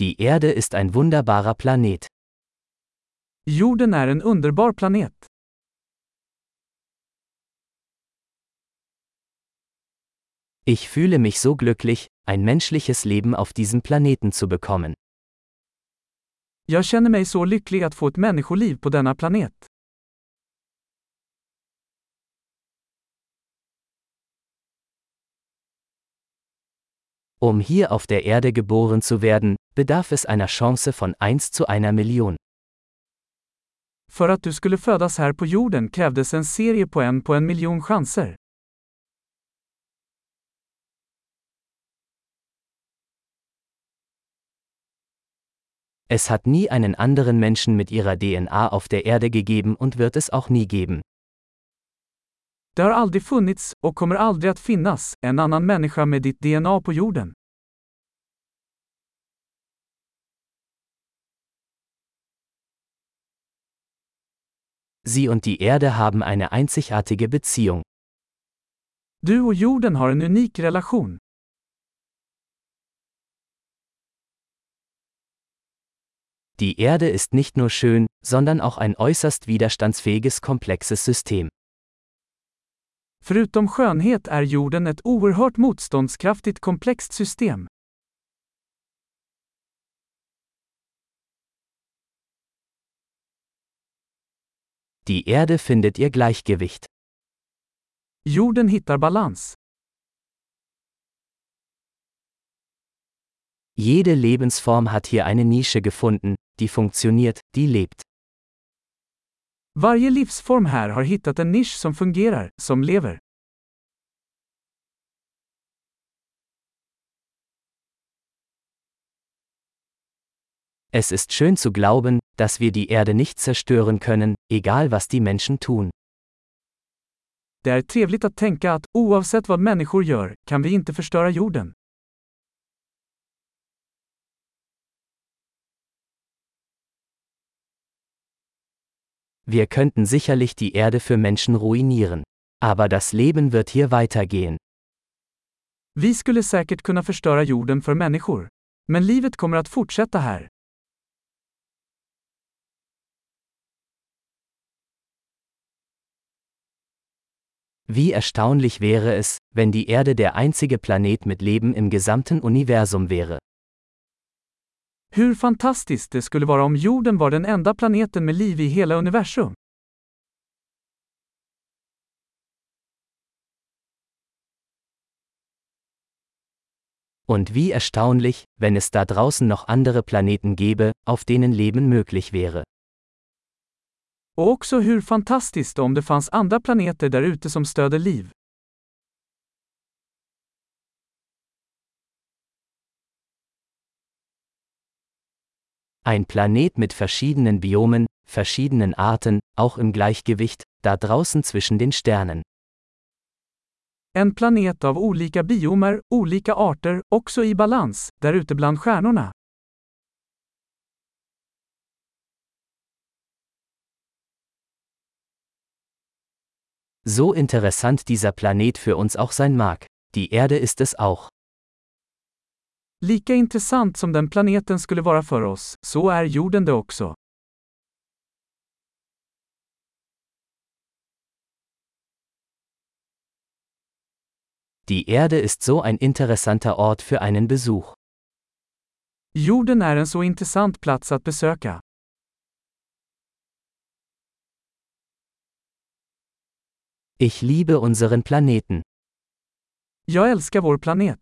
Die Erde ist ein wunderbarer Planet. Jorden är en underbar planet. Ich fühle mich so glücklich, ein menschliches Leben auf diesem Planeten zu bekommen. Jag känner mig så lycklig att få ett människoliv på denna planet. Um hier auf der Erde geboren zu werden, bedarf es einer Chance von 1 zu einer Million. För att du skulle födas här på jorden krävdes en serie på en på en miljon chanser. Es hat nie einen anderen Menschen mit ihrer DNA auf der Erde gegeben und wird es auch nie geben. Det har aldrig funnits, och kommer aldrig att finnas, en annan människa med ditt DNA på jorden. Sie und die Erde haben eine einzigartige Beziehung. Du och jorden har en unik relation. Die Erde ist nicht nur schön, sondern auch ein äußerst widerstandsfähiges komplexes System. Förutom skönhet är jorden ett oerhört motståndskraftigt komplext system. Die Erde findet ihr Gleichgewicht. Jorden hittar balans. Jede Lebensform hat hier eine Nische gefunden, die funktioniert, die lebt. Varje livsform här har hittat en nisch som fungerar, som lever. Es ist schön zu glauben, dass wir die Erde nicht zerstören können, egal was die Menschen tun. Det är trevligt att tänka att, oavsett vad människor gör, kan vi inte förstöra jorden. Wir könnten sicherlich die Erde für Menschen ruinieren. Aber das Leben wird hier weitergehen. Vi skulle säkert kunna förstöra jorden för människor. Men livet kommer att fortsätta här. Wie erstaunlich wäre es, wenn die Erde der einzige Planet mit Leben im gesamten Universum wäre. Hur fantastiskt det skulle vara om jorden var den enda planeten med liv i hela universum. Und wie erstaunlich, wenn es da draußen noch andere Planeten gäbe, auf denen Leben möglich wäre. Och också hur fantastiskt om det fanns andra planeter där ute som stöder liv. Ein Planet mit verschiedenen Biomen, verschiedenen Arten, auch im Gleichgewicht, da draußen zwischen den Sternen. En planet av olika biomer, olika arter, också i balans, där ute bland stjärnorna. So interessant dieser Planet für uns auch sein mag, die Erde ist es auch. Lika intressant som den planeten skulle vara för oss, så är jorden det också. Die Erde ist so ein interessanter Ort für einen Besuch. Jorden är en så intressant plats att besöka. Ich liebe unseren Planeten. Jag älskar vår planet.